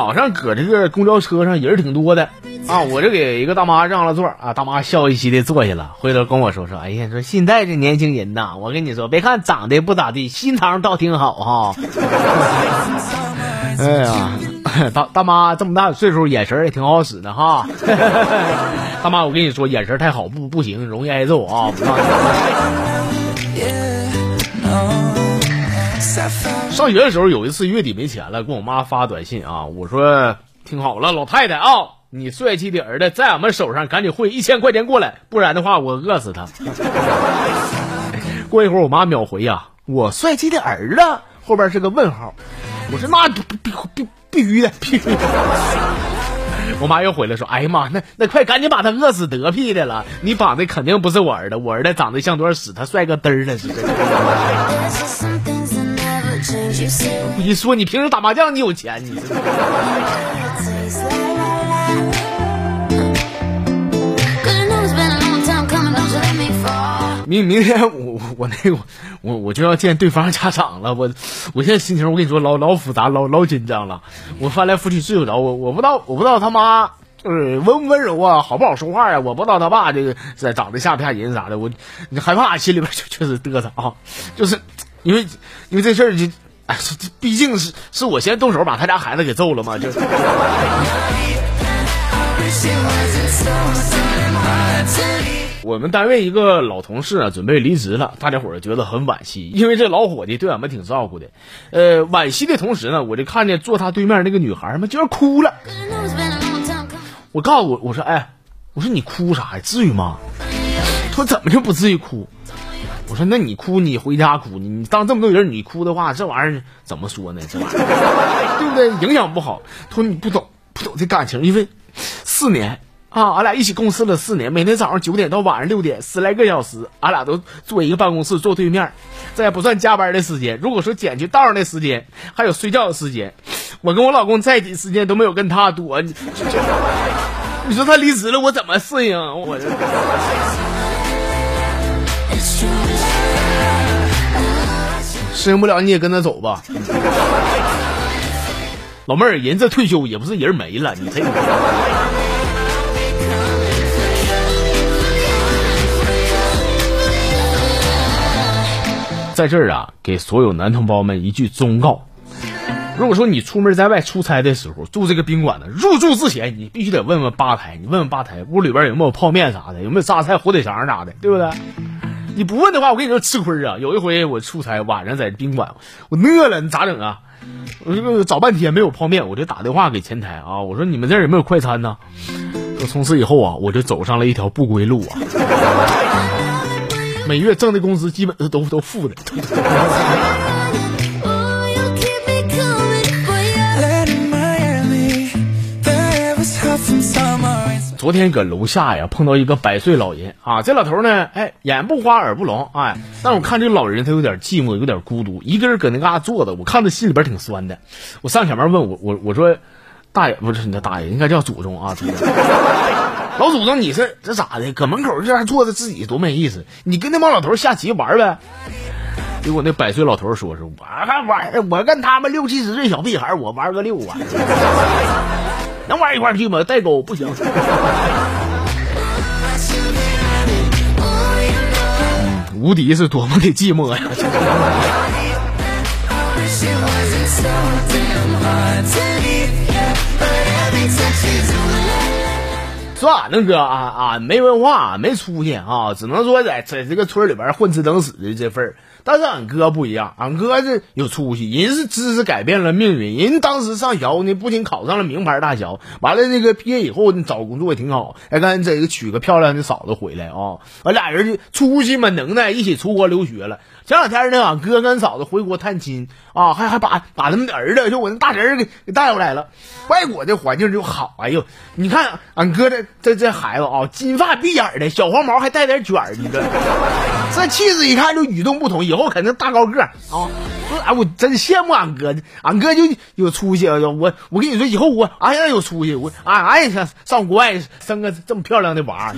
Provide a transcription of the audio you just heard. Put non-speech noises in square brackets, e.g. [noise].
早上搁这个公交车上人挺多的啊，我就给一个大妈让了座啊，大妈笑嘻嘻的坐下了，回头跟我说说，哎呀，说现在这年轻人呐，我跟你说，别看长得不咋地，心肠倒挺好哈。[laughs] 哎呀，[laughs] 大大妈这么大岁数，眼神也挺好使的哈。[laughs] 大妈，我跟你说，眼神太好不不行，容易挨揍啊。上学的时候有一次月底没钱了，给我妈发短信啊，我说听好了，老太太啊，你帅气的儿子在俺们手上，赶紧汇一千块钱过来，不然的话我饿死他。[laughs] 过一会儿我妈秒回呀，我帅气的儿子后边是个问号，我说那必必必必须的，必须。[laughs] 我妈又回来说，哎呀妈，那那快赶紧把他饿死得屁的了，你绑的肯定不是我儿子，我儿子长得像多少屎，他帅个嘚儿了似的。一说你平时打麻将你有钱，你明明天我我那个我我就要见对方家长了，我我现在心情我跟你说老老复杂老老紧张了，我翻来覆去睡不着，我我不知道我不知道他妈就是温不温柔啊，好不好说话呀，我不知道他爸这个长得吓不吓人啥的，我你害怕心里边就确实嘚瑟啊，就是因为因为这事儿就。这毕竟是是我先动手把他家孩子给揍了嘛，就。[laughs] 我们单位一个老同事啊，准备离职了，大家伙儿觉得很惋惜，因为这老伙计对俺们挺照顾的。呃，惋惜的同时呢，我就看见坐他对面那个女孩嘛，居然哭了。我告诉我，我说，哎，我说你哭啥呀？至于吗？他说怎么就不至于哭？我说那你哭你回家哭你当这么多人你哭的话这玩意儿怎么说呢这玩意儿 [laughs] 对不对影响不好。他说你不懂不懂这感情，因为四年啊，俺俩一起共事了四年，每天早上九点到晚上六点十来个小时，俺俩都坐一个办公室坐对面，这也不算加班的时间。如果说减去道上的时间，还有睡觉的时间，我跟我老公在一起时间都没有跟他多。你 [laughs] 说他离职了我怎么适应我？适应不了你也跟他走吧，[laughs] 老妹儿，人这退休也不是人没了，你这个。在这儿啊，给所有男同胞们一句忠告：如果说你出门在外出差的时候住这个宾馆呢，入住之前你必须得问问吧台，你问问吧台屋里边有没有泡面啥的，有没有榨菜、火腿肠啥的，对不对？你不问的话，我跟你说吃亏啊！有一回我出差，晚上在宾馆，我饿了，你咋整啊？我这个找半天没有泡面，我就打电话给前台啊，我说你们这儿有没有快餐呢？从此以后啊，我就走上了一条不归路啊！每月挣的工资基本都都负的。昨天搁楼下呀碰到一个百岁老人啊，这老头呢，哎，眼不花耳不聋，哎，但我看这老人他有点寂寞，有点孤独，一个人搁那嘎坐着，我看他心里边挺酸的。我上前面问我，我我说，大爷不是你的大爷，应该叫祖宗啊，祖宗，[laughs] 老祖宗，你是这咋的？搁门口这样坐着自己多没意思，你跟那帮老头下棋玩呗。结果那百岁老头说是，我还玩，我跟他们六七十岁小屁孩，我玩个六啊。能玩一块去吗？代沟不行。无敌是多么的寂寞呀！说俺那哥啊俺没文化，没出息啊，只能说在在这个村里边混吃等死的这份儿。但是俺哥不一样，俺哥是有出息，人是知识改变了命运。人当时上学呢，不仅考上了名牌大学，完了那个毕业以后呢，找工作也挺好。哎，赶紧这个娶个漂亮的嫂子回来啊！俺俩人就出息嘛，能耐，一起出国留学了。前两天呢，俺哥跟嫂子回国探亲啊，还还把把他们的儿子，就我那大侄儿给给带回来了。外国的环境就好，哎呦，你看俺哥这这这孩子啊，金发碧眼的，小黄毛还带点卷儿，你这这气质一看就与众不同，以后肯定大高个啊！哎，我真羡慕俺哥，俺哥就有出息。我我跟你说，以后我俺也有出息，我俺俺也想上国外生个这么漂亮的娃。